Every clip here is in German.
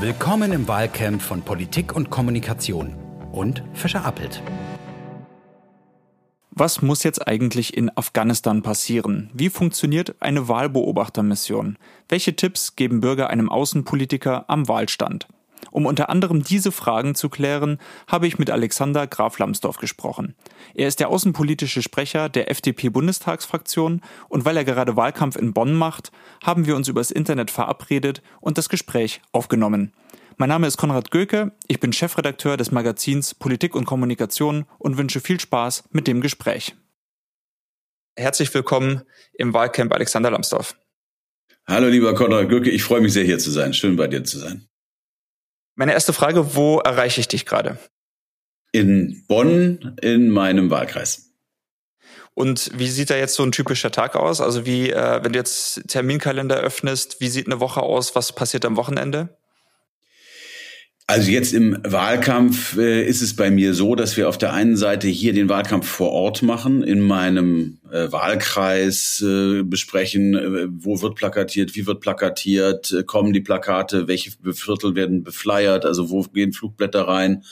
Willkommen im Wahlcamp von Politik und Kommunikation und Fischer Appelt. Was muss jetzt eigentlich in Afghanistan passieren? Wie funktioniert eine Wahlbeobachtermission? Welche Tipps geben Bürger einem Außenpolitiker am Wahlstand? Um unter anderem diese Fragen zu klären, habe ich mit Alexander Graf Lambsdorff gesprochen. Er ist der außenpolitische Sprecher der FDP-Bundestagsfraktion und weil er gerade Wahlkampf in Bonn macht, haben wir uns übers Internet verabredet und das Gespräch aufgenommen. Mein Name ist Konrad Göke, ich bin Chefredakteur des Magazins Politik und Kommunikation und wünsche viel Spaß mit dem Gespräch. Herzlich willkommen im Wahlcamp Alexander Lambsdorff. Hallo lieber Konrad Göke, ich freue mich sehr hier zu sein. Schön bei dir zu sein. Meine erste Frage, wo erreiche ich dich gerade? In Bonn in meinem Wahlkreis. Und wie sieht da jetzt so ein typischer Tag aus? Also wie, äh, wenn du jetzt Terminkalender öffnest, wie sieht eine Woche aus? Was passiert am Wochenende? Also jetzt im Wahlkampf äh, ist es bei mir so, dass wir auf der einen Seite hier den Wahlkampf vor Ort machen, in meinem äh, Wahlkreis äh, besprechen, äh, wo wird plakatiert, wie wird plakatiert, äh, kommen die Plakate, welche Viertel werden befleiert, also wo gehen Flugblätter rein,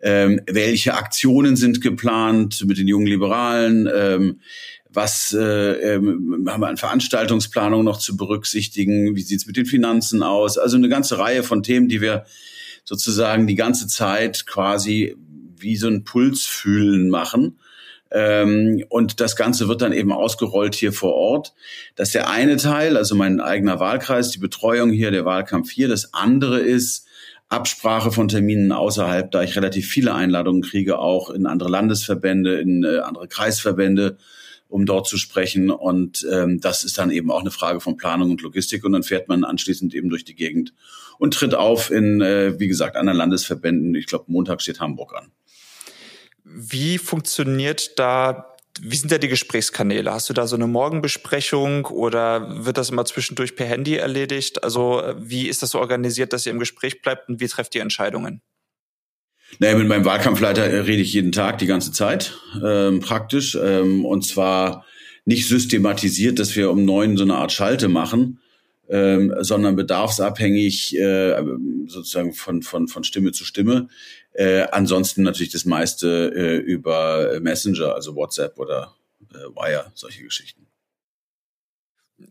ähm, welche Aktionen sind geplant mit den jungen Liberalen, ähm, was äh, ähm, haben wir an Veranstaltungsplanung noch zu berücksichtigen, wie sieht's mit den Finanzen aus, also eine ganze Reihe von Themen, die wir sozusagen die ganze Zeit quasi wie so ein Pulsfühlen machen. Ähm, und das Ganze wird dann eben ausgerollt hier vor Ort. Das ist der eine Teil, also mein eigener Wahlkreis, die Betreuung hier, der Wahlkampf hier. Das andere ist Absprache von Terminen außerhalb, da ich relativ viele Einladungen kriege, auch in andere Landesverbände, in äh, andere Kreisverbände um dort zu sprechen. Und ähm, das ist dann eben auch eine Frage von Planung und Logistik. Und dann fährt man anschließend eben durch die Gegend und tritt auf in, äh, wie gesagt, anderen Landesverbänden. Ich glaube, Montag steht Hamburg an. Wie funktioniert da wie sind da die Gesprächskanäle? Hast du da so eine Morgenbesprechung oder wird das immer zwischendurch per Handy erledigt? Also wie ist das so organisiert, dass ihr im Gespräch bleibt und wie trefft ihr Entscheidungen? Naja, mit meinem Wahlkampfleiter äh, rede ich jeden Tag die ganze Zeit, ähm, praktisch. Ähm, und zwar nicht systematisiert, dass wir um neun so eine Art Schalte machen, ähm, sondern bedarfsabhängig äh, sozusagen von, von, von Stimme zu Stimme. Äh, ansonsten natürlich das meiste äh, über Messenger, also WhatsApp oder äh, Wire, solche Geschichten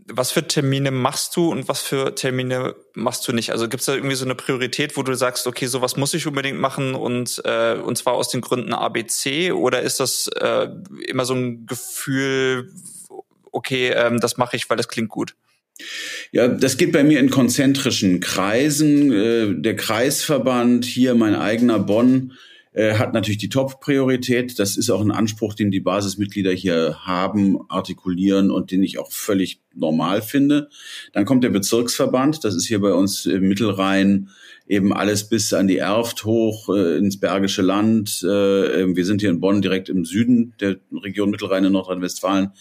was für Termine machst du und was für Termine machst du nicht? Also gibt es da irgendwie so eine Priorität, wo du sagst, okay, sowas muss ich unbedingt machen und äh, und zwar aus den Gründen ABC oder ist das äh, immer so ein Gefühl, okay, ähm, das mache ich, weil das klingt gut? Ja, das geht bei mir in konzentrischen Kreisen. Äh, der Kreisverband hier, mein eigener Bonn, äh, hat natürlich die Top-Priorität. Das ist auch ein Anspruch, den die Basismitglieder hier haben, artikulieren und den ich auch völlig normal finde. Dann kommt der Bezirksverband. Das ist hier bei uns im Mittelrhein eben alles bis an die Erft hoch äh, ins Bergische Land. Äh, wir sind hier in Bonn direkt im Süden der Region Mittelrhein in Nordrhein-Westfalen.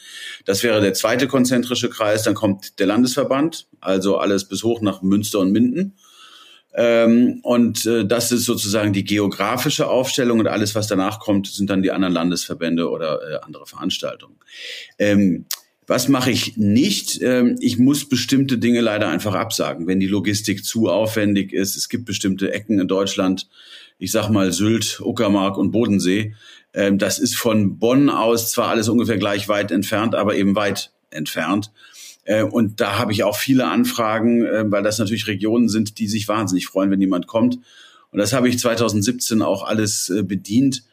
Das wäre der zweite konzentrische Kreis. Dann kommt der Landesverband, also alles bis hoch nach Münster und Minden. Ähm, und äh, das ist sozusagen die geografische Aufstellung und alles, was danach kommt, sind dann die anderen Landesverbände oder äh, andere Veranstaltungen. Ähm, was mache ich nicht? Ähm, ich muss bestimmte Dinge leider einfach absagen, wenn die Logistik zu aufwendig ist. Es gibt bestimmte Ecken in Deutschland, ich sag mal Sylt, Uckermark und Bodensee. Ähm, das ist von Bonn aus zwar alles ungefähr gleich weit entfernt, aber eben weit entfernt. Äh, und da habe ich auch viele Anfragen, äh, weil das natürlich Regionen sind, die sich wahnsinnig freuen, wenn jemand kommt. Und das habe ich 2017 auch alles äh, bedient.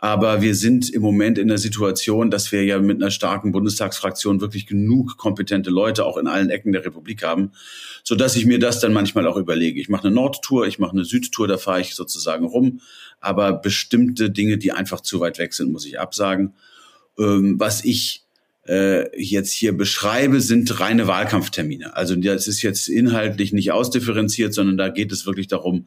Aber wir sind im Moment in der Situation, dass wir ja mit einer starken Bundestagsfraktion wirklich genug kompetente Leute auch in allen Ecken der Republik haben, so dass ich mir das dann manchmal auch überlege. Ich mache eine Nordtour, ich mache eine Südtour, da fahre ich sozusagen rum. Aber bestimmte Dinge, die einfach zu weit weg sind, muss ich absagen. Ähm, was ich äh, jetzt hier beschreibe, sind reine Wahlkampftermine. Also das ist jetzt inhaltlich nicht ausdifferenziert, sondern da geht es wirklich darum,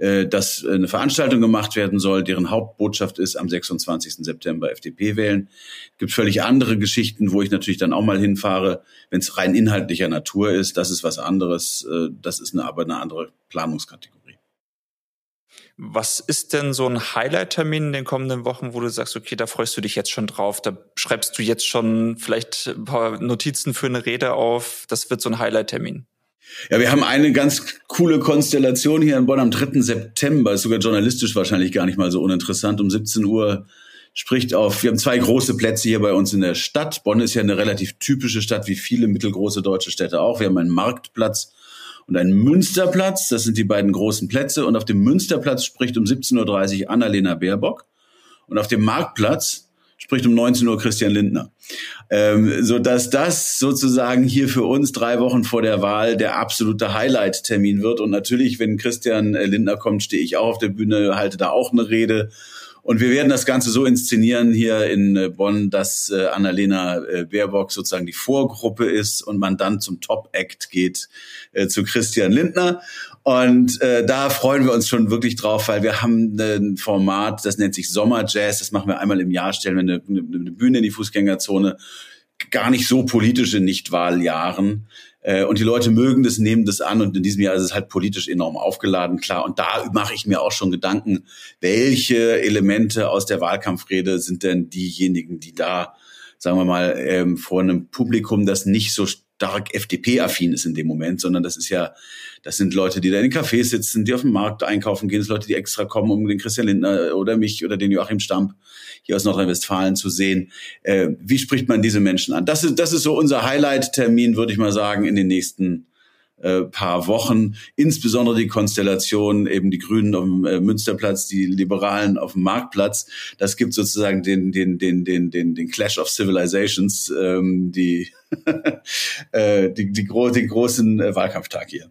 äh, dass eine Veranstaltung gemacht werden soll, deren Hauptbotschaft ist am 26. September FDP wählen. Es gibt völlig andere Geschichten, wo ich natürlich dann auch mal hinfahre, wenn es rein inhaltlicher Natur ist. Das ist was anderes. Äh, das ist eine, aber eine andere Planungskategorie. Was ist denn so ein Highlight-Termin in den kommenden Wochen, wo du sagst, okay, da freust du dich jetzt schon drauf, da schreibst du jetzt schon vielleicht ein paar Notizen für eine Rede auf, das wird so ein Highlight-Termin? Ja, wir haben eine ganz coole Konstellation hier in Bonn am 3. September, ist sogar journalistisch wahrscheinlich gar nicht mal so uninteressant. Um 17 Uhr spricht auf, wir haben zwei große Plätze hier bei uns in der Stadt. Bonn ist ja eine relativ typische Stadt, wie viele mittelgroße deutsche Städte auch. Wir haben einen Marktplatz und einen Münsterplatz. Das sind die beiden großen Plätze. Und auf dem Münsterplatz spricht um 17.30 Uhr Annalena Baerbock. Und auf dem Marktplatz spricht um 19 Uhr Christian Lindner. Ähm, so dass das sozusagen hier für uns drei Wochen vor der Wahl der absolute Highlight-Termin wird. Und natürlich, wenn Christian Lindner kommt, stehe ich auch auf der Bühne, halte da auch eine Rede und wir werden das Ganze so inszenieren hier in äh, Bonn, dass äh, Annalena äh, Baerbock sozusagen die Vorgruppe ist und man dann zum Top-Act geht äh, zu Christian Lindner. Und äh, da freuen wir uns schon wirklich drauf, weil wir haben ein Format, das nennt sich Sommerjazz. Das machen wir einmal im Jahr, stellen wir eine, eine Bühne in die Fußgängerzone. Gar nicht so politische Nichtwahljahren. Äh, und die Leute mögen das, nehmen das an und in diesem Jahr ist es halt politisch enorm aufgeladen, klar. Und da mache ich mir auch schon Gedanken, welche Elemente aus der Wahlkampfrede sind denn diejenigen, die da, sagen wir mal, ähm, vor einem Publikum, das nicht so stark FDP-affin ist in dem Moment, sondern das ist ja das sind Leute, die da in den Cafés sitzen, die auf dem Markt einkaufen gehen. Das sind Leute, die extra kommen, um den Christian Lindner oder mich oder den Joachim Stamp hier aus Nordrhein-Westfalen zu sehen. Äh, wie spricht man diese Menschen an? Das ist, das ist so unser Highlight-Termin, würde ich mal sagen, in den nächsten äh, paar Wochen. Insbesondere die Konstellation, eben die Grünen auf dem äh, Münsterplatz, die Liberalen auf dem Marktplatz. Das gibt sozusagen den, den, den, den, den, den Clash of Civilizations, ähm, die, äh, die, die, gro den großen äh, Wahlkampftag hier.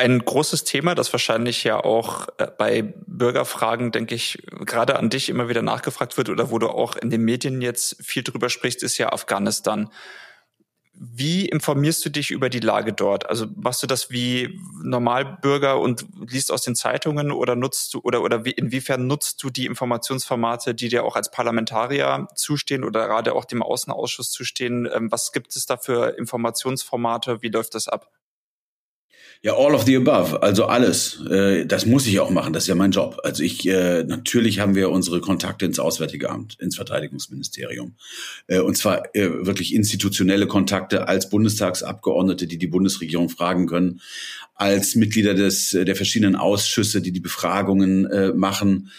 Ein großes Thema, das wahrscheinlich ja auch äh, bei Bürgerfragen, denke ich, gerade an dich immer wieder nachgefragt wird oder wo du auch in den Medien jetzt viel drüber sprichst, ist ja Afghanistan. Wie informierst du dich über die Lage dort? Also machst du das wie Normalbürger und liest aus den Zeitungen oder nutzt du oder oder wie, inwiefern nutzt du die Informationsformate, die dir auch als Parlamentarier zustehen oder gerade auch dem Außenausschuss zustehen? Ähm, was gibt es da für Informationsformate? Wie läuft das ab? Ja, all of the above, also alles. Äh, das muss ich auch machen, das ist ja mein Job. Also ich, äh, natürlich haben wir unsere Kontakte ins Auswärtige Amt, ins Verteidigungsministerium. Äh, und zwar wirklich institutionelle Kontakte als Bundestagsabgeordnete, die die Bundesregierung fragen können, als Mitglieder des, der verschiedenen Ausschüsse, die die Befragungen machen.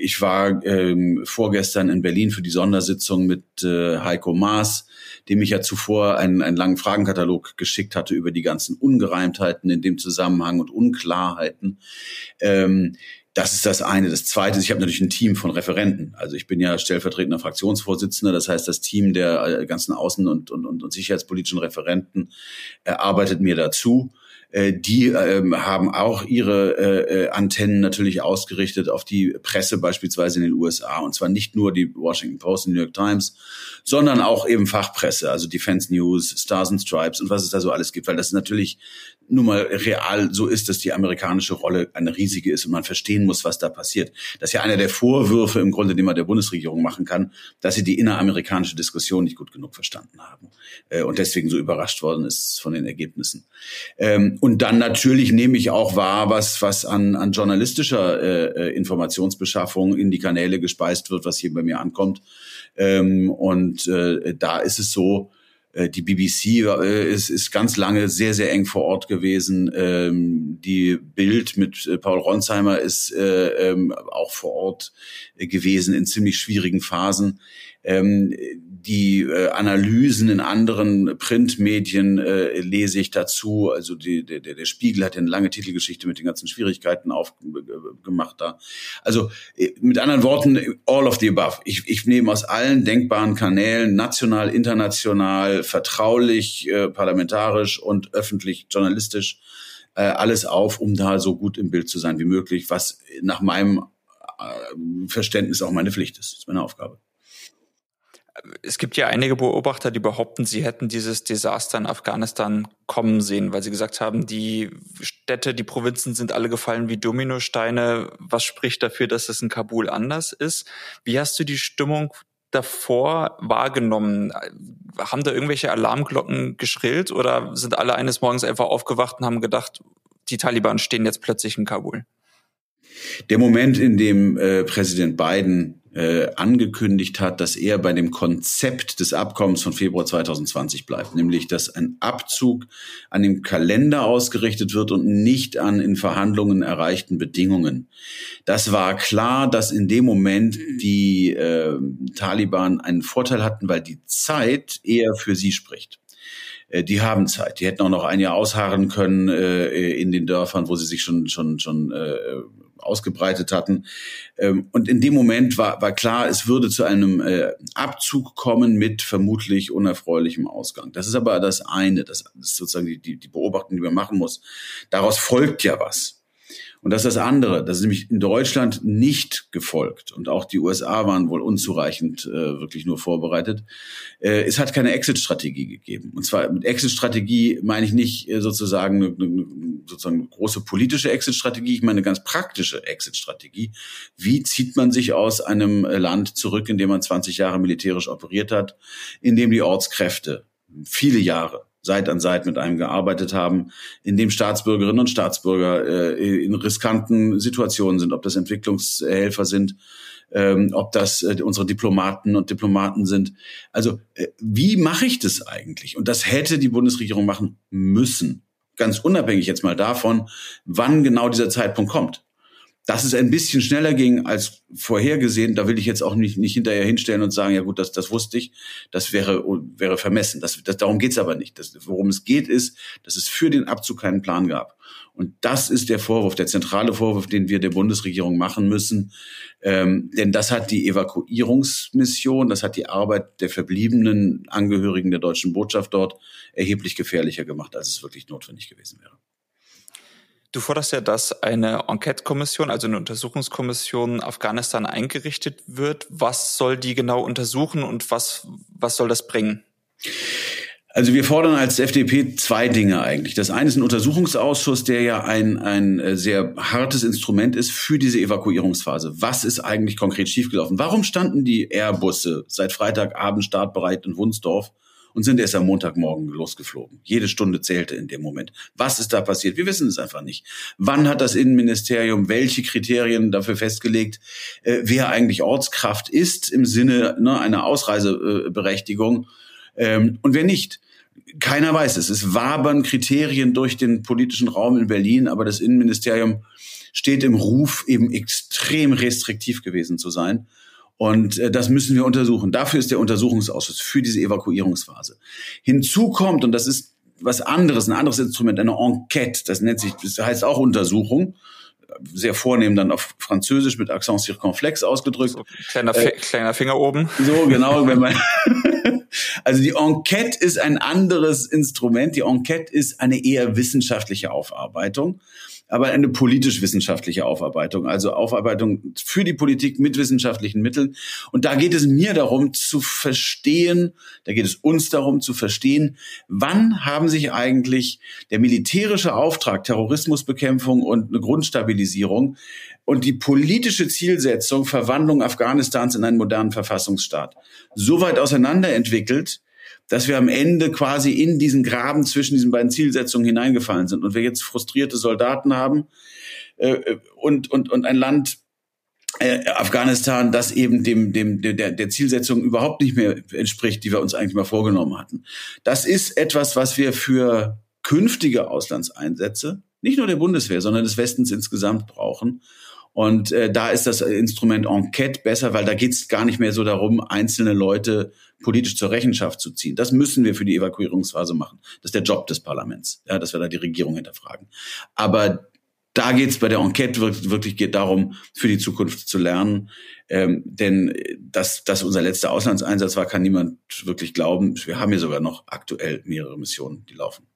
ich war ähm, vorgestern in Berlin für die Sondersitzung mit Heiko Maas dem ich ja zuvor einen, einen langen Fragenkatalog geschickt hatte über die ganzen Ungereimtheiten in dem Zusammenhang und Unklarheiten. Ähm, das ist das eine. Das zweite ist, ich habe natürlich ein Team von Referenten. Also ich bin ja stellvertretender Fraktionsvorsitzender. Das heißt, das Team der äh, ganzen außen- und, und, und sicherheitspolitischen Referenten äh, arbeitet mir dazu. Äh, die ähm, haben auch ihre äh, äh, Antennen natürlich ausgerichtet auf die Presse beispielsweise in den USA. Und zwar nicht nur die Washington Post und New York Times, sondern auch eben Fachpresse, also Defense News, Stars and Stripes und was es da so alles gibt, weil das natürlich nun mal real so ist, dass die amerikanische Rolle eine riesige ist und man verstehen muss, was da passiert. Das ist ja einer der Vorwürfe im Grunde, den man der Bundesregierung machen kann, dass sie die inneramerikanische Diskussion nicht gut genug verstanden haben und deswegen so überrascht worden ist von den Ergebnissen. Ähm, und dann natürlich nehme ich auch wahr, was, was an, an journalistischer äh, äh, Informationsbeschaffung in die Kanäle gespeist wird, was hier bei mir ankommt. Ähm, und äh, da ist es so, äh, die BBC äh, ist, ist ganz lange sehr, sehr eng vor Ort gewesen. Ähm, die Bild mit äh, Paul Ronsheimer ist äh, ähm, auch vor Ort gewesen in ziemlich schwierigen Phasen. Ähm, die äh, Analysen in anderen Printmedien äh, lese ich dazu. Also die, der, der Spiegel hat ja eine lange Titelgeschichte mit den ganzen Schwierigkeiten aufgemacht da. Also äh, mit anderen Worten, all of the above. Ich, ich nehme aus allen denkbaren Kanälen, national, international, vertraulich, äh, parlamentarisch und öffentlich, journalistisch, äh, alles auf, um da so gut im Bild zu sein wie möglich, was nach meinem äh, Verständnis auch meine Pflicht ist. Ist meine Aufgabe es gibt ja einige Beobachter, die behaupten, sie hätten dieses Desaster in Afghanistan kommen sehen, weil sie gesagt haben, die Städte, die Provinzen sind alle gefallen wie Dominosteine. Was spricht dafür, dass es in Kabul anders ist? Wie hast du die Stimmung davor wahrgenommen? Haben da irgendwelche Alarmglocken geschrillt oder sind alle eines Morgens einfach aufgewacht und haben gedacht, die Taliban stehen jetzt plötzlich in Kabul? Der Moment, in dem äh, Präsident Biden äh, angekündigt hat, dass er bei dem Konzept des Abkommens von Februar 2020 bleibt, nämlich dass ein Abzug an dem Kalender ausgerichtet wird und nicht an in Verhandlungen erreichten Bedingungen. Das war klar, dass in dem Moment die äh, Taliban einen Vorteil hatten, weil die Zeit eher für sie spricht äh, die haben Zeit. Die hätten auch noch ein Jahr ausharren können äh, in den Dörfern, wo sie sich schon schon schon äh, ausgebreitet hatten. Ähm, und in dem Moment war, war klar, es würde zu einem äh, Abzug kommen mit vermutlich unerfreulichem Ausgang. Das ist aber das eine, das ist sozusagen die, die, die Beobachtung, die man machen muss. Daraus folgt ja was. Und das ist das andere. Das ist nämlich in Deutschland nicht gefolgt. Und auch die USA waren wohl unzureichend äh, wirklich nur vorbereitet. Äh, es hat keine Exit-Strategie gegeben. Und zwar mit Exit-Strategie meine ich nicht äh, sozusagen eine, eine, sozusagen eine große politische Exit-Strategie, ich meine eine ganz praktische Exit-Strategie. Wie zieht man sich aus einem Land zurück, in dem man 20 Jahre militärisch operiert hat, in dem die Ortskräfte viele Jahre Seit an Seit mit einem gearbeitet haben, in dem Staatsbürgerinnen und Staatsbürger äh, in riskanten Situationen sind, ob das Entwicklungshelfer sind, ähm, ob das äh, unsere Diplomaten und Diplomaten sind. Also äh, wie mache ich das eigentlich? Und das hätte die Bundesregierung machen müssen, ganz unabhängig jetzt mal davon, wann genau dieser Zeitpunkt kommt. Dass es ein bisschen schneller ging als vorhergesehen, da will ich jetzt auch nicht, nicht hinterher hinstellen und sagen, ja gut, das, das wusste ich, das wäre, wäre vermessen. Das, das, darum geht's aber nicht. Das, worum es geht, ist, dass es für den Abzug keinen Plan gab. Und das ist der Vorwurf, der zentrale Vorwurf, den wir der Bundesregierung machen müssen. Ähm, denn das hat die Evakuierungsmission, das hat die Arbeit der verbliebenen Angehörigen der deutschen Botschaft dort erheblich gefährlicher gemacht, als es wirklich notwendig gewesen wäre. Du forderst ja, dass eine Enquete-Kommission, also eine Untersuchungskommission Afghanistan eingerichtet wird. Was soll die genau untersuchen und was, was soll das bringen? Also wir fordern als FDP zwei Dinge eigentlich. Das eine ist ein Untersuchungsausschuss, der ja ein, ein äh, sehr hartes Instrument ist für diese Evakuierungsphase. Was ist eigentlich konkret schiefgelaufen? Warum standen die Airbusse seit Freitagabend startbereit in Wunsdorf und sind erst am Montagmorgen losgeflogen. Jede Stunde zählte in dem Moment. Was ist da passiert? Wir wissen es einfach nicht. Wann hat das Innenministerium welche Kriterien dafür festgelegt, äh, wer eigentlich Ortskraft ist im Sinne ne, einer Ausreiseberechtigung ähm, und wer nicht? Keiner weiß es. Es wabern Kriterien durch den politischen Raum in Berlin, aber das Innenministerium steht im Ruf, eben extrem restriktiv gewesen zu sein. Und äh, das müssen wir untersuchen. Dafür ist der Untersuchungsausschuss für diese Evakuierungsphase. Hinzu kommt, und das ist was anderes, ein anderes Instrument, eine Enquete. Das nennt sich, das heißt auch Untersuchung. Sehr vornehm dann auf Französisch mit Accent circonflex ausgedrückt. So, kleiner, äh, kleiner Finger oben. So, genau, wenn man. also die Enquete ist ein anderes Instrument. Die Enquete ist eine eher wissenschaftliche Aufarbeitung aber eine politisch-wissenschaftliche Aufarbeitung, also Aufarbeitung für die Politik mit wissenschaftlichen Mitteln. Und da geht es mir darum zu verstehen, da geht es uns darum zu verstehen, wann haben sich eigentlich der militärische Auftrag, Terrorismusbekämpfung und eine Grundstabilisierung und die politische Zielsetzung, Verwandlung Afghanistans in einen modernen Verfassungsstaat, so weit auseinanderentwickelt, dass wir am Ende quasi in diesen Graben zwischen diesen beiden Zielsetzungen hineingefallen sind und wir jetzt frustrierte Soldaten haben äh, und, und, und ein Land, äh, Afghanistan, das eben dem, dem, der, der Zielsetzung überhaupt nicht mehr entspricht, die wir uns eigentlich mal vorgenommen hatten. Das ist etwas, was wir für künftige Auslandseinsätze, nicht nur der Bundeswehr, sondern des Westens insgesamt brauchen. Und äh, da ist das Instrument Enquete besser, weil da geht es gar nicht mehr so darum, einzelne Leute politisch zur Rechenschaft zu ziehen. Das müssen wir für die Evakuierungsphase machen. Das ist der Job des Parlaments, ja, dass wir da die Regierung hinterfragen. Aber da geht es bei der Enquete wirklich, wirklich geht darum, für die Zukunft zu lernen. Ähm, denn dass das unser letzter Auslandseinsatz war, kann niemand wirklich glauben. Wir haben hier sogar noch aktuell mehrere Missionen, die laufen.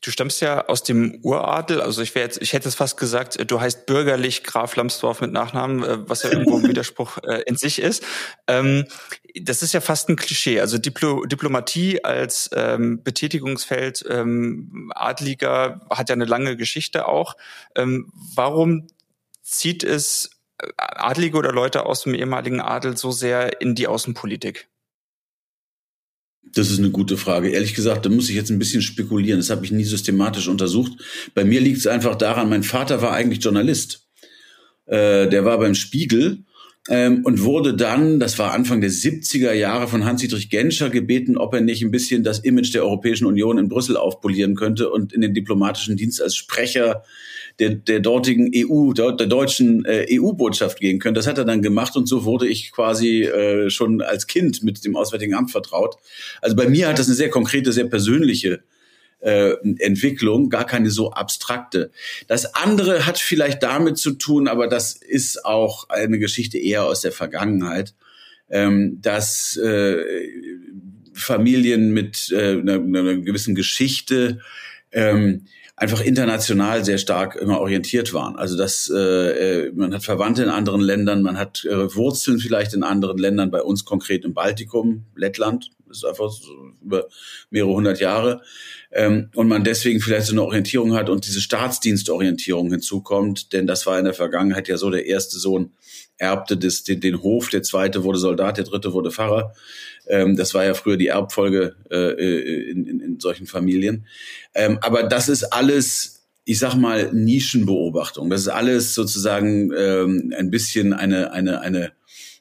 Du stammst ja aus dem Uradel, also ich wäre jetzt, ich hätte es fast gesagt, du heißt bürgerlich Graf Lambsdorff mit Nachnamen, äh, was ja irgendwo ein Widerspruch äh, in sich ist. Ähm, das ist ja fast ein Klischee. Also Diplo Diplomatie als ähm, Betätigungsfeld ähm, Adliger hat ja eine lange Geschichte auch. Warum zieht es äh, Adlige oder Leute aus dem ehemaligen Adel so sehr in die Außenpolitik? Das ist eine gute Frage. Ehrlich gesagt, da muss ich jetzt ein bisschen spekulieren. Das habe ich nie systematisch untersucht. Bei mir liegt es einfach daran, mein Vater war eigentlich Journalist. Äh, der war beim Spiegel ähm, und wurde dann, das war Anfang der 70er Jahre, von Hans-Dietrich Genscher gebeten, ob er nicht ein bisschen das Image der Europäischen Union in Brüssel aufpolieren könnte und in den diplomatischen Dienst als Sprecher der, der dortigen EU, der, der deutschen äh, EU-Botschaft gehen könnte. Das hat er dann gemacht und so wurde ich quasi äh, schon als Kind mit dem Auswärtigen Amt vertraut. Also bei mir hat das eine sehr konkrete, sehr persönliche äh, Entwicklung, gar keine so abstrakte. Das andere hat vielleicht damit zu tun, aber das ist auch eine Geschichte eher aus der Vergangenheit, ähm, dass äh, Familien mit äh, einer, einer gewissen Geschichte ähm, einfach international sehr stark immer orientiert waren. Also das, äh, äh, man hat Verwandte in anderen Ländern, man hat äh, Wurzeln vielleicht in anderen Ländern, bei uns konkret im Baltikum, Lettland, das ist einfach so über mehrere hundert Jahre. Ähm, und man deswegen vielleicht so eine Orientierung hat und diese Staatsdienstorientierung hinzukommt, denn das war in der Vergangenheit ja so, der erste Sohn erbte das, den, den Hof, der zweite wurde Soldat, der dritte wurde Pfarrer. Ähm, das war ja früher die Erbfolge äh, äh, in, in, in solchen Familien. Ähm, aber das ist alles, ich sag mal, Nischenbeobachtung. Das ist alles sozusagen ähm, ein bisschen eine, eine, eine,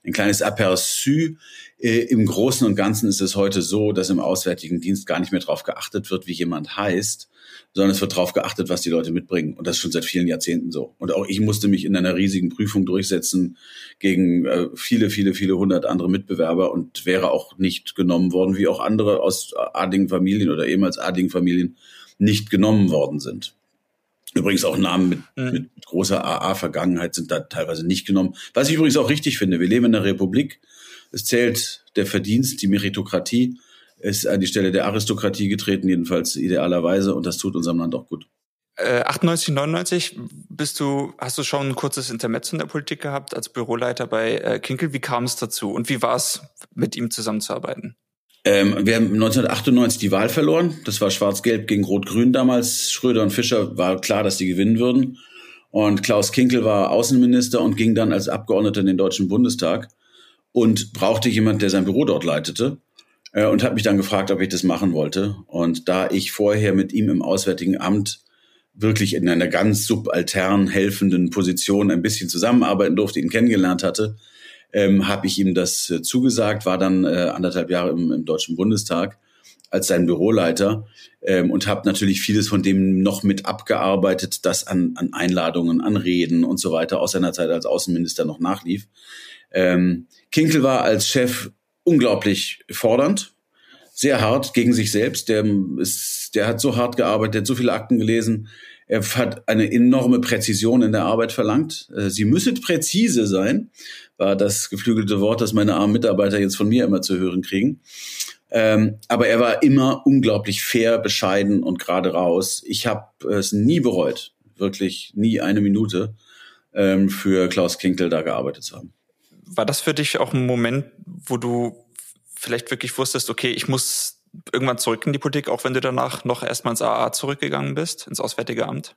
ein kleines Aperçu. Äh, Im Großen und Ganzen ist es heute so, dass im Auswärtigen Dienst gar nicht mehr darauf geachtet wird, wie jemand heißt, sondern es wird darauf geachtet, was die Leute mitbringen. Und das ist schon seit vielen Jahrzehnten so. Und auch ich musste mich in einer riesigen Prüfung durchsetzen gegen äh, viele, viele, viele hundert andere Mitbewerber und wäre auch nicht genommen worden, wie auch andere aus adligen Familien oder ehemals adligen Familien nicht genommen worden sind. Übrigens auch Namen mit, mhm. mit großer AA-Vergangenheit sind da teilweise nicht genommen. Was ich übrigens auch richtig finde. Wir leben in einer Republik. Es zählt der Verdienst, die Meritokratie ist an die Stelle der Aristokratie getreten, jedenfalls idealerweise, und das tut unserem Land auch gut. 98, äh, 99 bist du, hast du schon ein kurzes Intermezzo in der Politik gehabt als Büroleiter bei äh, Kinkel. Wie kam es dazu und wie war es, mit ihm zusammenzuarbeiten? Ähm, wir haben 1998 die Wahl verloren. Das war Schwarz-Gelb gegen Rot-Grün damals. Schröder und Fischer war klar, dass die gewinnen würden. Und Klaus Kinkel war Außenminister und ging dann als Abgeordneter in den Deutschen Bundestag und brauchte jemand, der sein Büro dort leitete äh, und hat mich dann gefragt, ob ich das machen wollte. Und da ich vorher mit ihm im Auswärtigen Amt wirklich in einer ganz subaltern helfenden Position ein bisschen zusammenarbeiten durfte, ihn kennengelernt hatte, ähm, habe ich ihm das äh, zugesagt, war dann äh, anderthalb Jahre im, im Deutschen Bundestag als sein Büroleiter ähm, und habe natürlich vieles von dem noch mit abgearbeitet, das an, an Einladungen, an Reden und so weiter aus seiner Zeit als Außenminister noch nachlief. Ähm, Kinkel war als Chef unglaublich fordernd, sehr hart gegen sich selbst. Der, ist, der hat so hart gearbeitet, der hat so viele Akten gelesen. Er hat eine enorme Präzision in der Arbeit verlangt. Äh, sie müsse präzise sein, war das geflügelte Wort, das meine armen Mitarbeiter jetzt von mir immer zu hören kriegen. Ähm, aber er war immer unglaublich fair, bescheiden und gerade raus. Ich habe es nie bereut, wirklich nie eine Minute ähm, für Klaus Kinkel da gearbeitet zu haben war das für dich auch ein Moment, wo du vielleicht wirklich wusstest, okay, ich muss irgendwann zurück in die Politik, auch wenn du danach noch erstmal ins AA zurückgegangen bist, ins Auswärtige Amt?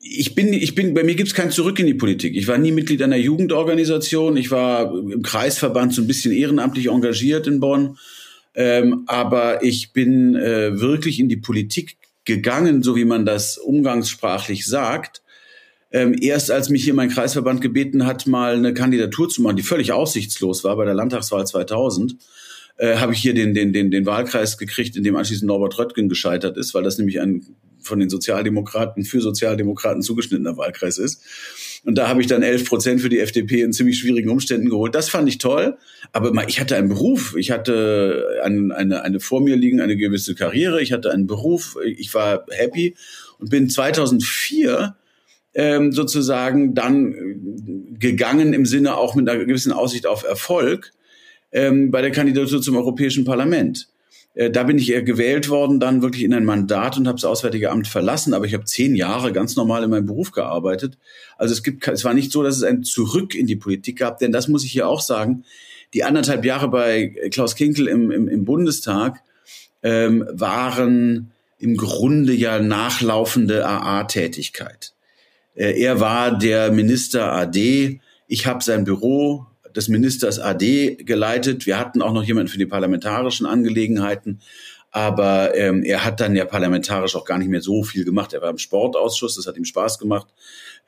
Ich bin, ich bin, bei mir gibt's kein Zurück in die Politik. Ich war nie Mitglied einer Jugendorganisation. Ich war im Kreisverband so ein bisschen ehrenamtlich engagiert in Bonn. Ähm, aber ich bin äh, wirklich in die Politik gegangen, so wie man das umgangssprachlich sagt, ähm, erst als mich hier mein Kreisverband gebeten hat, mal eine Kandidatur zu machen, die völlig aussichtslos war bei der Landtagswahl 2000, äh, habe ich hier den, den, den, den Wahlkreis gekriegt, in dem anschließend Norbert Röttgen gescheitert ist, weil das nämlich ein von den Sozialdemokraten für Sozialdemokraten zugeschnittener Wahlkreis ist. Und da habe ich dann 11 Prozent für die FDP in ziemlich schwierigen Umständen geholt. Das fand ich toll. Aber ich hatte einen Beruf. Ich hatte eine, eine, eine vor mir liegen, eine gewisse Karriere. Ich hatte einen Beruf. Ich war happy und bin 2004 ähm, sozusagen dann äh, gegangen im Sinne auch mit einer gewissen Aussicht auf Erfolg ähm, bei der Kandidatur zum Europäischen Parlament. Äh, da bin ich gewählt worden, dann wirklich in ein Mandat und habe das Auswärtige Amt verlassen. Aber ich habe zehn Jahre ganz normal in meinem Beruf gearbeitet. Also es gibt, es war nicht so, dass es ein Zurück in die Politik gab, denn das muss ich hier auch sagen. Die anderthalb Jahre bei Klaus Kinkel im, im, im Bundestag ähm, waren im Grunde ja nachlaufende AA-Tätigkeit. Äh, er war der Minister AD. Ich habe sein Büro des Ministers AD geleitet. Wir hatten auch noch jemanden für die parlamentarischen Angelegenheiten. Aber ähm, er hat dann ja parlamentarisch auch gar nicht mehr so viel gemacht. Er war im Sportausschuss, das hat ihm Spaß gemacht.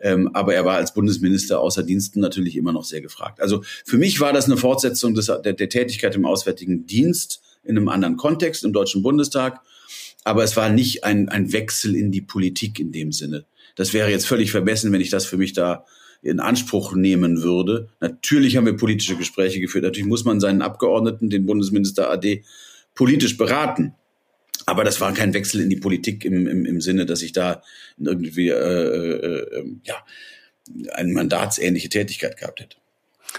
Ähm, aber er war als Bundesminister außer Diensten natürlich immer noch sehr gefragt. Also für mich war das eine Fortsetzung des, der, der Tätigkeit im Auswärtigen Dienst in einem anderen Kontext im Deutschen Bundestag. Aber es war nicht ein, ein Wechsel in die Politik in dem Sinne. Das wäre jetzt völlig vermessen, wenn ich das für mich da in Anspruch nehmen würde. Natürlich haben wir politische Gespräche geführt. Natürlich muss man seinen Abgeordneten, den Bundesminister AD, politisch beraten. Aber das war kein Wechsel in die Politik im, im, im Sinne, dass ich da irgendwie äh, äh, äh, ja, eine mandatsähnliche Tätigkeit gehabt hätte.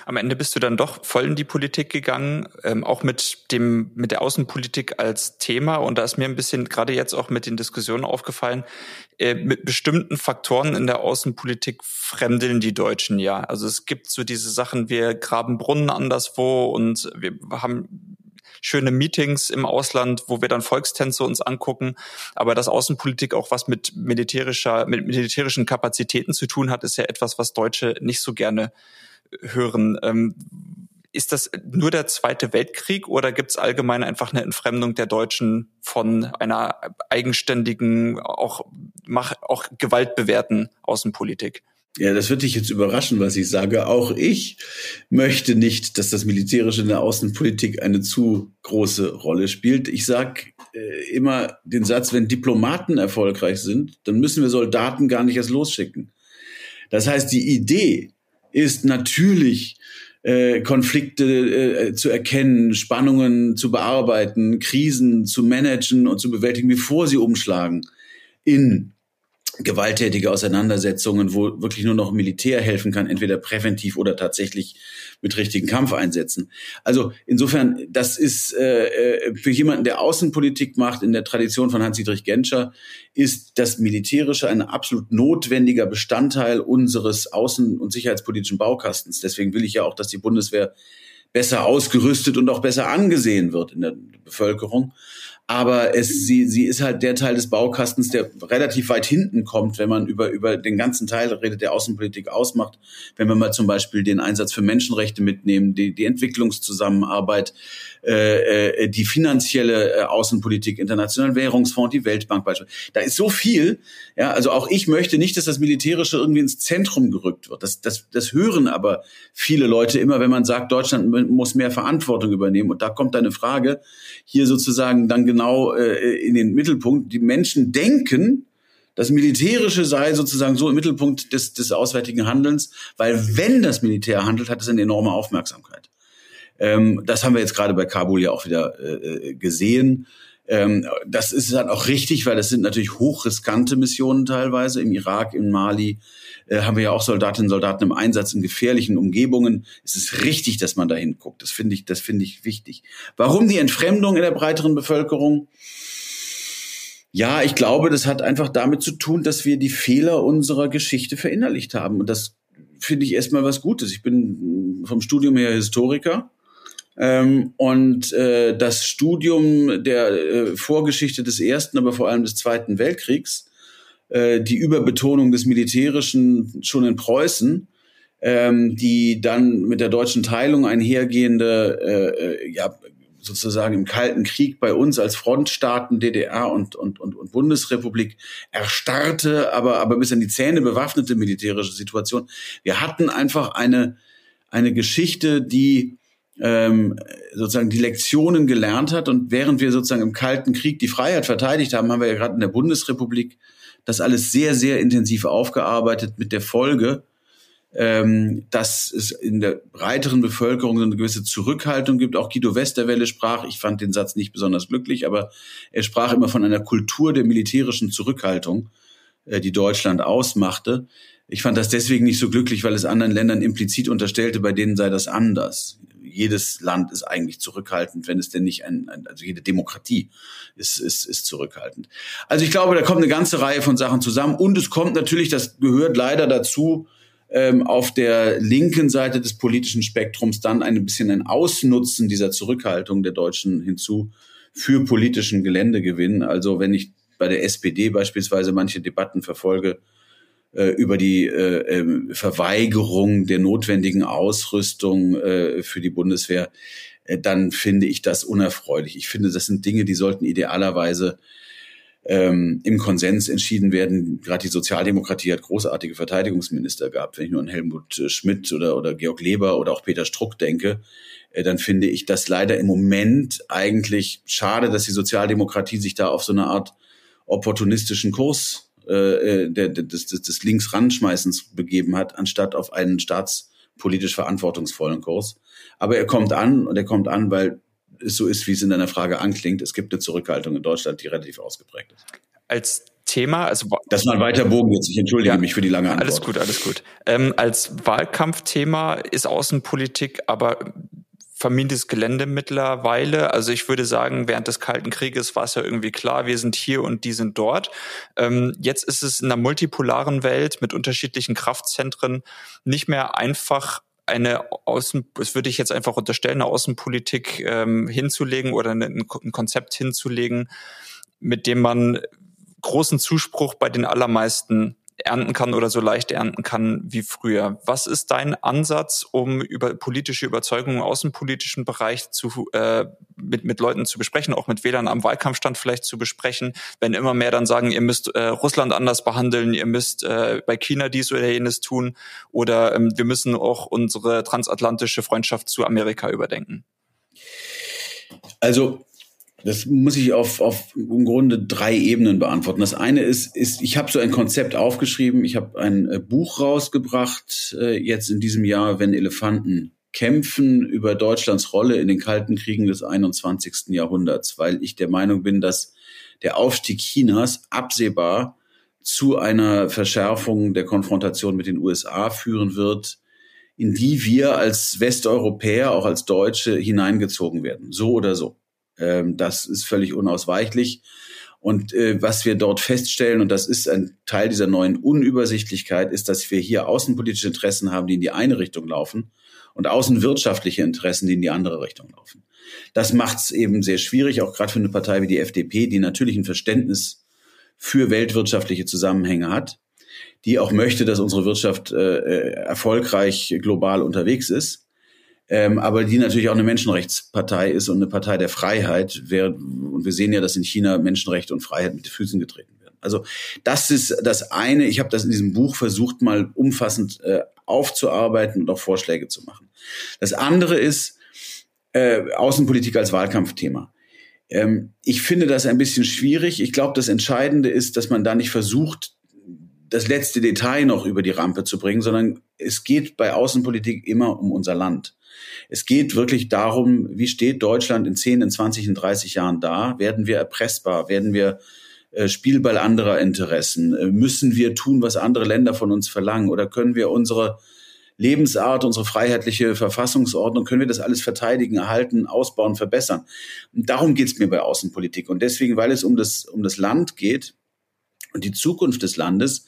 Am Ende bist du dann doch voll in die Politik gegangen, ähm, auch mit dem mit der Außenpolitik als Thema. Und da ist mir ein bisschen gerade jetzt auch mit den Diskussionen aufgefallen, äh, mit bestimmten Faktoren in der Außenpolitik fremdeln die Deutschen ja. Also es gibt so diese Sachen, wir graben Brunnen anderswo und wir haben schöne Meetings im Ausland, wo wir dann Volkstänze uns angucken. Aber dass Außenpolitik auch was mit militärischer, mit militärischen Kapazitäten zu tun hat, ist ja etwas, was Deutsche nicht so gerne hören. Ähm, ist das nur der Zweite Weltkrieg oder gibt es allgemein einfach eine Entfremdung der Deutschen von einer eigenständigen, auch, auch gewaltbewährten Außenpolitik? Ja, das wird dich jetzt überraschen, was ich sage. Auch ich möchte nicht, dass das Militärische in der Außenpolitik eine zu große Rolle spielt. Ich sage äh, immer den Satz, wenn Diplomaten erfolgreich sind, dann müssen wir Soldaten gar nicht erst losschicken. Das heißt, die Idee ist natürlich, äh, Konflikte äh, zu erkennen, Spannungen zu bearbeiten, Krisen zu managen und zu bewältigen, bevor sie umschlagen in gewalttätige Auseinandersetzungen, wo wirklich nur noch Militär helfen kann, entweder präventiv oder tatsächlich mit richtigen Kampfeinsätzen. Also insofern, das ist äh, äh, für jemanden, der Außenpolitik macht, in der Tradition von Hans-Dietrich Genscher, ist das Militärische ein absolut notwendiger Bestandteil unseres außen- und sicherheitspolitischen Baukastens. Deswegen will ich ja auch, dass die Bundeswehr besser ausgerüstet und auch besser angesehen wird in der Bevölkerung aber es, sie, sie ist halt der Teil des Baukastens, der relativ weit hinten kommt, wenn man über, über den ganzen Teil redet, der Außenpolitik ausmacht. Wenn wir mal zum Beispiel den Einsatz für Menschenrechte mitnehmen, die, die Entwicklungszusammenarbeit, äh, äh, die finanzielle äh, Außenpolitik, Internationalen Währungsfonds, die Weltbank beispielsweise. Da ist so viel. Ja, also auch ich möchte nicht, dass das Militärische irgendwie ins Zentrum gerückt wird. Das, das, das hören aber viele Leute immer, wenn man sagt, Deutschland muss mehr Verantwortung übernehmen. Und da kommt eine Frage hier sozusagen dann genau äh, in den Mittelpunkt. Die Menschen denken, das Militärische sei sozusagen so im Mittelpunkt des, des auswärtigen Handelns, weil wenn das Militär handelt, hat es eine enorme Aufmerksamkeit. Ähm, das haben wir jetzt gerade bei Kabul ja auch wieder äh, gesehen. Ähm, das ist dann auch richtig, weil das sind natürlich hochriskante Missionen teilweise. Im Irak, in Mali äh, haben wir ja auch Soldatinnen und Soldaten im Einsatz in gefährlichen Umgebungen. Es ist richtig, dass man da hinguckt. Das finde ich, das finde ich wichtig. Warum die Entfremdung in der breiteren Bevölkerung? Ja, ich glaube, das hat einfach damit zu tun, dass wir die Fehler unserer Geschichte verinnerlicht haben. Und das finde ich erstmal was Gutes. Ich bin vom Studium her Historiker ähm, und äh, das Studium der äh, Vorgeschichte des Ersten, aber vor allem des Zweiten Weltkriegs, äh, die Überbetonung des Militärischen schon in Preußen, ähm, die dann mit der deutschen Teilung einhergehende, äh, äh ja, sozusagen im Kalten Krieg bei uns als Frontstaaten DDR und, und, und, und Bundesrepublik erstarrte, aber, aber bis an die Zähne bewaffnete militärische Situation. Wir hatten einfach eine, eine Geschichte, die ähm, sozusagen die Lektionen gelernt hat. Und während wir sozusagen im Kalten Krieg die Freiheit verteidigt haben, haben wir ja gerade in der Bundesrepublik das alles sehr, sehr intensiv aufgearbeitet mit der Folge, ähm, dass es in der breiteren Bevölkerung so eine gewisse Zurückhaltung gibt. Auch Guido Westerwelle sprach, ich fand den Satz nicht besonders glücklich, aber er sprach immer von einer Kultur der militärischen Zurückhaltung, äh, die Deutschland ausmachte. Ich fand das deswegen nicht so glücklich, weil es anderen Ländern implizit unterstellte, bei denen sei das anders jedes Land ist eigentlich zurückhaltend, wenn es denn nicht ein, ein also jede Demokratie ist, ist, ist zurückhaltend. Also ich glaube, da kommt eine ganze Reihe von Sachen zusammen und es kommt natürlich, das gehört leider dazu, ähm, auf der linken Seite des politischen Spektrums dann ein bisschen ein Ausnutzen dieser Zurückhaltung der Deutschen hinzu für politischen Geländegewinn. Also wenn ich bei der SPD beispielsweise manche Debatten verfolge, über die äh, äh, Verweigerung der notwendigen Ausrüstung äh, für die Bundeswehr. äh, dann finde ich das unerfreulich. Ich finde, das sind Dinge, die sollten idealerweise ähm, im Konsens entschieden werden. Gerade die Sozialdemokratie hat großartige Verteidigungsminister gehabt. Wenn ich nur an Helmut äh, Schmidt oder, oder Georg Leber oder auch Peter Struck denke, äh, dann finde ich das leider im Moment eigentlich schade, dass die Sozialdemokratie sich da auf so eine Art opportunistischen Kurs äh, äh der, des, des, des Linksranschmeißens begeben hat, anstatt auf einen staatspolitisch verantwortungsvollen Kurs. Aber er kommt an und er kommt an, weil es so ist, wie es in deiner Frage anklingt. Es gibt eine Zurückhaltung in Deutschland, die relativ ausgeprägt ist. Als Thema, also das war ein weiter Bogen jetzt. Ich entschuldige ja, mich für die lange Antwort. Alles gut, alles gut. Ähm, als Wahlkampfthema ist Außenpolitik aber vermintes Gelände mittlerweile. Also ich würde sagen, während des Kalten Krieges war es ja irgendwie klar, wir sind hier und die sind dort. Ähm, jetzt ist es in einer multipolaren Welt mit unterschiedlichen Kraftzentren nicht mehr einfach eine Außen, das würde ich jetzt einfach unterstellen, eine Außenpolitik ähm, hinzulegen oder ein, ein Konzept hinzulegen, mit dem man großen Zuspruch bei den allermeisten ernten kann oder so leicht ernten kann wie früher. Was ist dein Ansatz, um über politische Überzeugungen im außenpolitischen Bereich zu, äh, mit, mit Leuten zu besprechen, auch mit Wählern am Wahlkampfstand vielleicht zu besprechen, wenn immer mehr dann sagen, ihr müsst äh, Russland anders behandeln, ihr müsst äh, bei China dies oder jenes tun oder ähm, wir müssen auch unsere transatlantische Freundschaft zu Amerika überdenken? Also das muss ich auf, auf im Grunde drei Ebenen beantworten. Das eine ist, ist ich habe so ein Konzept aufgeschrieben, ich habe ein äh, Buch rausgebracht, äh, jetzt in diesem Jahr, wenn Elefanten kämpfen, über Deutschlands Rolle in den kalten Kriegen des 21. Jahrhunderts, weil ich der Meinung bin, dass der Aufstieg Chinas absehbar zu einer Verschärfung der Konfrontation mit den USA führen wird, in die wir als Westeuropäer, auch als Deutsche hineingezogen werden, so oder so. Ähm, das ist völlig unausweichlich. Und äh, was wir dort feststellen, und das ist ein Teil dieser neuen Unübersichtlichkeit, ist, dass wir hier außenpolitische Interessen haben, die in die eine Richtung laufen und außenwirtschaftliche Interessen, die in die andere Richtung laufen. Das macht es eben sehr schwierig, auch gerade für eine Partei wie die FDP, die natürlich ein Verständnis für weltwirtschaftliche Zusammenhänge hat, die auch möchte, dass unsere Wirtschaft äh, äh erfolgreich global unterwegs ist ähm, aber die natürlich auch eine Menschenrechtspartei ist und eine Partei der Freiheit. Wer, und wir sehen ja, dass in China Menschenrechte und Freiheit mit den Füßen getreten werden. Also das ist das eine. Ich habe das in diesem Buch versucht, mal umfassend äh, aufzuarbeiten und auch Vorschläge zu machen. Das andere ist äh, Außenpolitik als Wahlkampfthema. Ähm, ich finde das ein bisschen schwierig. Ich glaube, das Entscheidende ist, dass man da nicht versucht, das letzte Detail noch über die Rampe zu bringen, sondern es geht bei Außenpolitik immer um unser Land. Es geht wirklich darum, wie steht Deutschland in 10, in 20, in 30 Jahren da? Werden wir erpressbar? Werden wir äh, Spielball anderer Interessen? Äh, müssen wir tun, was andere Länder von uns verlangen? Oder können wir unsere Lebensart, unsere freiheitliche Verfassungsordnung, können wir das alles verteidigen, erhalten, ausbauen, verbessern? Und darum geht es mir bei Außenpolitik. Und deswegen, weil es um das, um das Land geht und die Zukunft des Landes,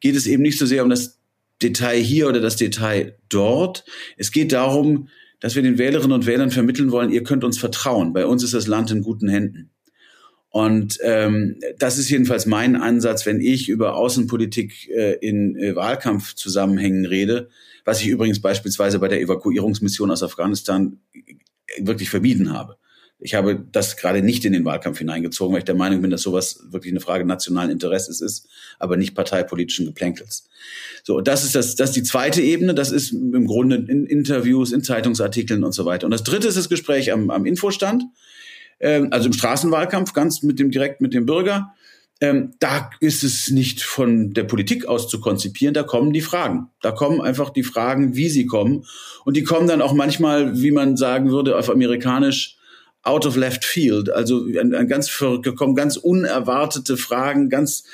geht es eben nicht so sehr um das Detail hier oder das Detail dort. Es geht darum, dass wir den Wählerinnen und Wählern vermitteln wollen, ihr könnt uns vertrauen. Bei uns ist das Land in guten Händen. Und ähm, das ist jedenfalls mein Ansatz, wenn ich über Außenpolitik äh, in äh, Wahlkampfzusammenhängen rede, was ich übrigens beispielsweise bei der Evakuierungsmission aus Afghanistan wirklich vermieden habe. Ich habe das gerade nicht in den Wahlkampf hineingezogen, weil ich der Meinung bin, dass sowas wirklich eine Frage nationalen Interesses ist, aber nicht parteipolitischen Geplänkels. So, das ist das, das ist die zweite Ebene. Das ist im Grunde in Interviews, in Zeitungsartikeln und so weiter. Und das dritte ist das Gespräch am, am Infostand, ähm, also im Straßenwahlkampf, ganz mit dem direkt mit dem Bürger. Ähm, da ist es nicht von der Politik aus zu konzipieren, da kommen die Fragen. Da kommen einfach die Fragen, wie sie kommen. Und die kommen dann auch manchmal, wie man sagen würde, auf amerikanisch, out of left field. Also ein, ein ganz gekommen, ganz unerwartete Fragen, ganz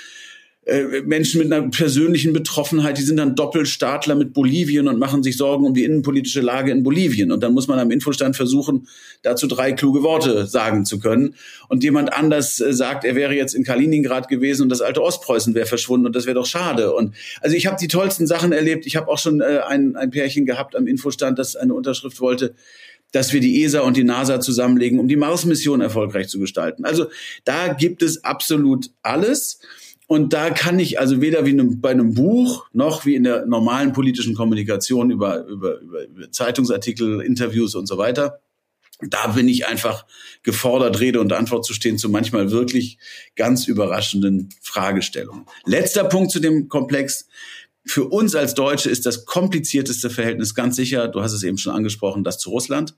äh, Menschen mit einer persönlichen Betroffenheit, die sind dann Doppelstaatler mit Bolivien und machen sich Sorgen um die innenpolitische Lage in Bolivien. Und dann muss man am Infostand versuchen, dazu drei kluge Worte sagen zu können. Und jemand anders äh, sagt, er wäre jetzt in Kaliningrad gewesen und das alte Ostpreußen wäre verschwunden und das wäre doch schade. Und also ich habe die tollsten Sachen erlebt. Ich habe auch schon äh, ein, ein Pärchen gehabt am Infostand, das eine Unterschrift wollte dass wir die ESA und die NASA zusammenlegen, um die Mars-Mission erfolgreich zu gestalten. Also da gibt es absolut alles. Und da kann ich also weder wie bei einem Buch noch wie in der normalen politischen Kommunikation über, über, über Zeitungsartikel, Interviews und so weiter, da bin ich einfach gefordert, Rede und Antwort zu stehen zu manchmal wirklich ganz überraschenden Fragestellungen. Letzter Punkt zu dem Komplex. Für uns als Deutsche ist das komplizierteste Verhältnis ganz sicher, du hast es eben schon angesprochen, das zu Russland,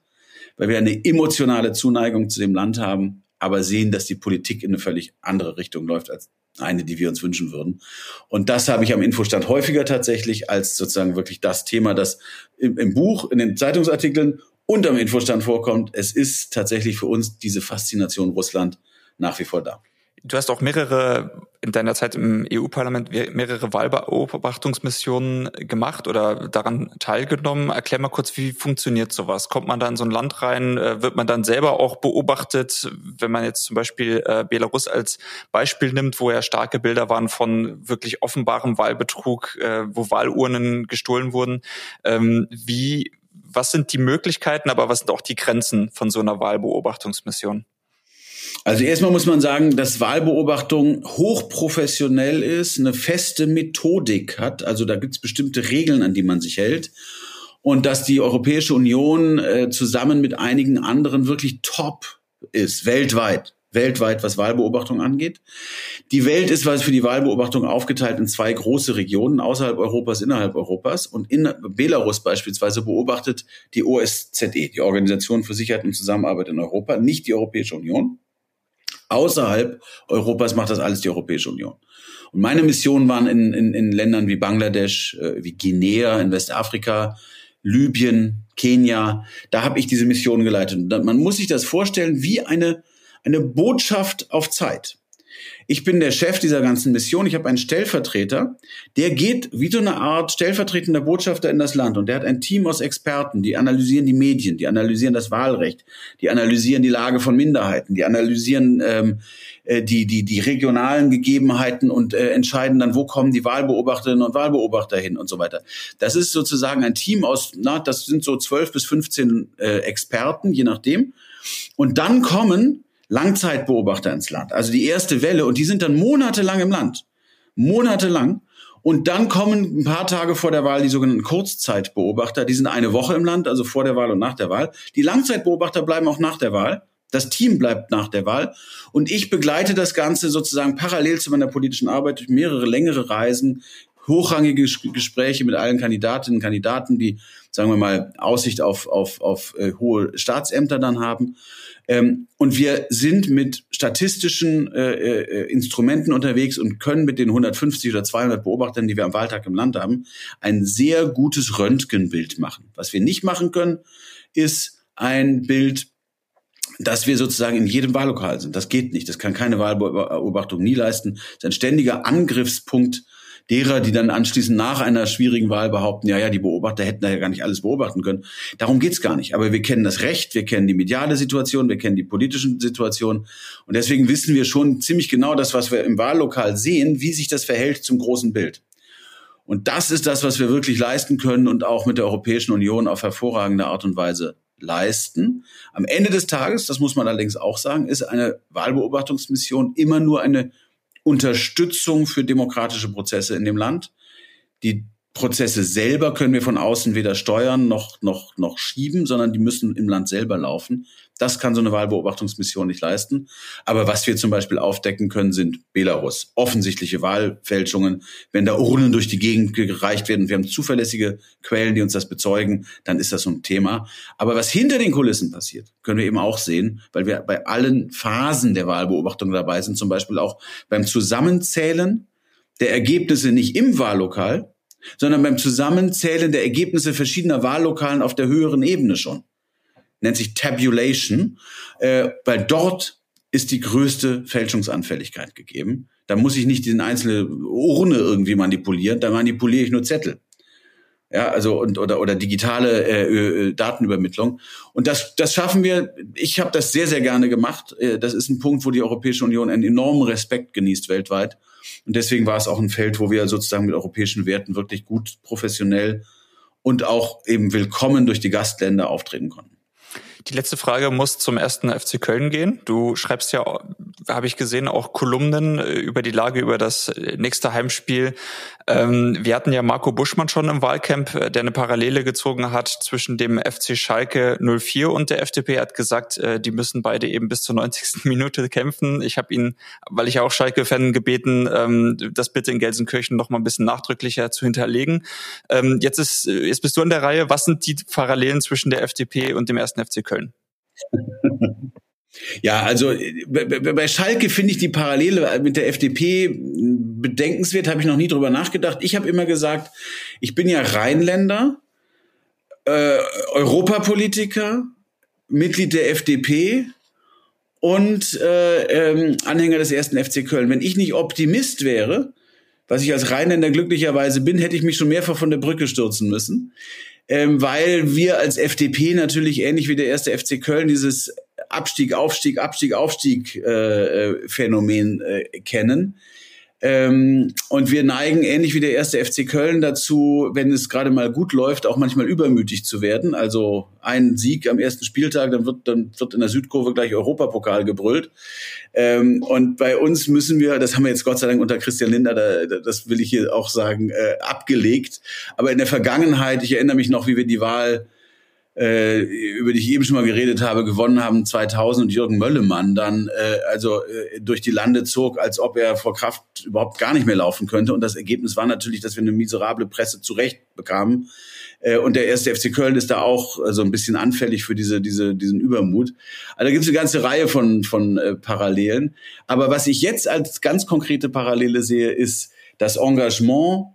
weil wir eine emotionale Zuneigung zu dem Land haben, aber sehen, dass die Politik in eine völlig andere Richtung läuft als eine, die wir uns wünschen würden. Und das habe ich am Infostand häufiger tatsächlich als sozusagen wirklich das Thema, das im, im Buch, in den Zeitungsartikeln und am Infostand vorkommt. Es ist tatsächlich für uns diese Faszination Russland nach wie vor da. Du hast auch mehrere in deiner Zeit im EU-Parlament mehrere Wahlbeobachtungsmissionen gemacht oder daran teilgenommen. Erklär mal kurz, wie funktioniert sowas? Kommt man da in so ein Land rein? Äh, wird man dann selber auch beobachtet? Wenn man jetzt zum Beispiel äh, Belarus als Beispiel nimmt, wo ja starke Bilder waren von wirklich offenbarem Wahlbetrug, äh, wo Wahlurnen gestohlen wurden. Ähm, wie, was sind die Möglichkeiten, aber was sind auch die Grenzen von so einer Wahlbeobachtungsmission? Also erstmal muss man sagen, dass Wahlbeobachtung hochprofessionell ist, eine feste Methodik hat. Also da gibt es bestimmte Regeln, an die man sich hält. Und dass die Europäische Union äh, zusammen mit einigen anderen wirklich top ist, weltweit weltweit, was Wahlbeobachtung angeht. Die Welt ist für die Wahlbeobachtung aufgeteilt in zwei große Regionen, außerhalb Europas, innerhalb Europas. Und in Belarus beispielsweise beobachtet die OSZE, die Organisation für Sicherheit und Zusammenarbeit in Europa, nicht die Europäische Union. Außerhalb Europas macht das alles die Europäische Union. Und meine Missionen waren in, in, in Ländern wie Bangladesch, äh, wie Guinea in Westafrika, Libyen, Kenia. Da habe ich diese Mission geleitet. Und man muss sich das vorstellen wie eine eine Botschaft auf Zeit. Ich bin der Chef dieser ganzen Mission. Ich habe einen Stellvertreter, der geht wie so eine Art stellvertretender Botschafter in das Land. Und der hat ein Team aus Experten, die analysieren die Medien, die analysieren das Wahlrecht, die analysieren die Lage von Minderheiten, die analysieren ähm, äh, die, die, die regionalen Gegebenheiten und äh, entscheiden dann, wo kommen die Wahlbeobachterinnen und Wahlbeobachter hin und so weiter. Das ist sozusagen ein Team aus, na, das sind so zwölf bis 15 äh, Experten, je nachdem. Und dann kommen Langzeitbeobachter ins Land. Also die erste Welle und die sind dann monatelang im Land. Monatelang. Und dann kommen ein paar Tage vor der Wahl die sogenannten Kurzzeitbeobachter. Die sind eine Woche im Land, also vor der Wahl und nach der Wahl. Die Langzeitbeobachter bleiben auch nach der Wahl. Das Team bleibt nach der Wahl. Und ich begleite das Ganze sozusagen parallel zu meiner politischen Arbeit durch mehrere längere Reisen, hochrangige Gespräche mit allen Kandidatinnen und Kandidaten, die, sagen wir mal, Aussicht auf, auf, auf äh, hohe Staatsämter dann haben. Ähm, und wir sind mit statistischen äh, äh, Instrumenten unterwegs und können mit den 150 oder 200 Beobachtern, die wir am Wahltag im Land haben, ein sehr gutes Röntgenbild machen. Was wir nicht machen können, ist ein Bild dass wir sozusagen in jedem Wahllokal sind. Das geht nicht. Das kann keine Wahlbeobachtung nie leisten. Das ist ein ständiger Angriffspunkt derer, die dann anschließend nach einer schwierigen Wahl behaupten, ja, ja, die Beobachter hätten da ja gar nicht alles beobachten können. Darum geht's gar nicht. Aber wir kennen das Recht, wir kennen die mediale Situation, wir kennen die politischen Situationen. Und deswegen wissen wir schon ziemlich genau das, was wir im Wahllokal sehen, wie sich das verhält zum großen Bild. Und das ist das, was wir wirklich leisten können und auch mit der Europäischen Union auf hervorragende Art und Weise leisten. Am Ende des Tages, das muss man allerdings auch sagen, ist eine Wahlbeobachtungsmission immer nur eine Unterstützung für demokratische Prozesse in dem Land. Die Prozesse selber können wir von außen weder steuern noch, noch, noch schieben, sondern die müssen im Land selber laufen. Das kann so eine Wahlbeobachtungsmission nicht leisten. Aber was wir zum Beispiel aufdecken können, sind Belarus. Offensichtliche Wahlfälschungen. Wenn da Urnen durch die Gegend gereicht werden, wir haben zuverlässige Quellen, die uns das bezeugen, dann ist das so ein Thema. Aber was hinter den Kulissen passiert, können wir eben auch sehen, weil wir bei allen Phasen der Wahlbeobachtung dabei sind, zum Beispiel auch beim Zusammenzählen der Ergebnisse nicht im Wahllokal, sondern beim Zusammenzählen der Ergebnisse verschiedener Wahllokalen auf der höheren Ebene schon nennt sich Tabulation, äh, weil dort ist die größte Fälschungsanfälligkeit gegeben. Da muss ich nicht die einzelne Urne irgendwie manipulieren, da manipuliere ich nur Zettel. Ja, also und oder oder digitale äh, Datenübermittlung und das das schaffen wir. Ich habe das sehr sehr gerne gemacht. Äh, das ist ein Punkt, wo die Europäische Union einen enormen Respekt genießt weltweit und deswegen war es auch ein Feld, wo wir sozusagen mit europäischen Werten wirklich gut professionell und auch eben willkommen durch die Gastländer auftreten konnten. Die letzte Frage muss zum ersten FC Köln gehen. Du schreibst ja, habe ich gesehen, auch Kolumnen äh, über die Lage, über das äh, nächste Heimspiel. Ähm, wir hatten ja Marco Buschmann schon im Wahlcamp, äh, der eine Parallele gezogen hat zwischen dem FC Schalke 04 und der FDP. Er hat gesagt, die müssen beide eben bis zur 90. Minute kämpfen. Ich habe ihn, weil ich auch Schalke-Fan gebeten, ähm, das bitte in Gelsenkirchen noch mal ein bisschen nachdrücklicher zu hinterlegen. Ähm, jetzt ist, jetzt bist du an der Reihe. Was sind die Parallelen zwischen der FDP und dem ersten FC Köln? Ja, also bei Schalke finde ich die Parallele mit der FDP bedenkenswert, habe ich noch nie drüber nachgedacht. Ich habe immer gesagt, ich bin ja Rheinländer, äh, Europapolitiker, Mitglied der FDP und äh, ähm, Anhänger des ersten FC Köln. Wenn ich nicht Optimist wäre, was ich als Rheinländer glücklicherweise bin, hätte ich mich schon mehrfach von der Brücke stürzen müssen ähm, weil wir als FDP natürlich ähnlich wie der erste FC Köln dieses Abstieg, Aufstieg, Abstieg, Aufstieg äh, äh, Phänomen äh, kennen. Ähm, und wir neigen ähnlich wie der erste FC Köln dazu, wenn es gerade mal gut läuft, auch manchmal übermütig zu werden. Also ein Sieg am ersten Spieltag, dann wird, dann wird in der Südkurve gleich Europapokal gebrüllt. Ähm, und bei uns müssen wir, das haben wir jetzt Gott sei Dank unter Christian Linder, da, das will ich hier auch sagen, äh, abgelegt. Aber in der Vergangenheit, ich erinnere mich noch, wie wir die Wahl äh, über die ich eben schon mal geredet habe, gewonnen haben 2000 und Jürgen Möllemann dann äh, also äh, durch die Lande zog, als ob er vor Kraft überhaupt gar nicht mehr laufen könnte. Und das Ergebnis war natürlich, dass wir eine miserable Presse zurecht bekamen. Äh, und der erste FC Köln ist da auch äh, so ein bisschen anfällig für diese, diese, diesen Übermut. Also da gibt es eine ganze Reihe von, von äh, Parallelen. Aber was ich jetzt als ganz konkrete Parallele sehe, ist das Engagement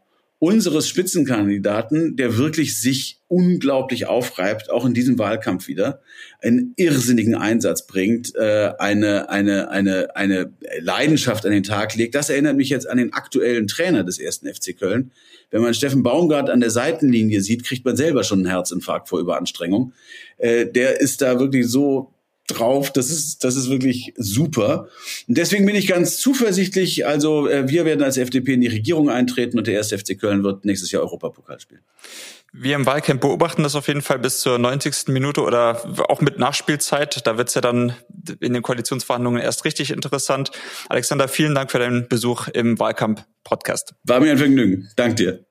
unseres Spitzenkandidaten, der wirklich sich unglaublich aufreibt, auch in diesem Wahlkampf wieder, einen irrsinnigen Einsatz bringt, äh, eine, eine, eine, eine Leidenschaft an den Tag legt. Das erinnert mich jetzt an den aktuellen Trainer des ersten FC Köln. Wenn man Steffen Baumgart an der Seitenlinie sieht, kriegt man selber schon einen Herzinfarkt vor Überanstrengung. Äh, der ist da wirklich so drauf. Das ist, das ist wirklich super. Und deswegen bin ich ganz zuversichtlich. Also äh, wir werden als FDP in die Regierung eintreten und der erste FC Köln wird nächstes Jahr Europapokal spielen. Wir im Wahlcamp beobachten das auf jeden Fall bis zur 90. Minute oder auch mit Nachspielzeit. Da wird's ja dann in den Koalitionsverhandlungen erst richtig interessant. Alexander, vielen Dank für deinen Besuch im Wahlcamp-Podcast. War mir ein Vergnügen. Dank dir.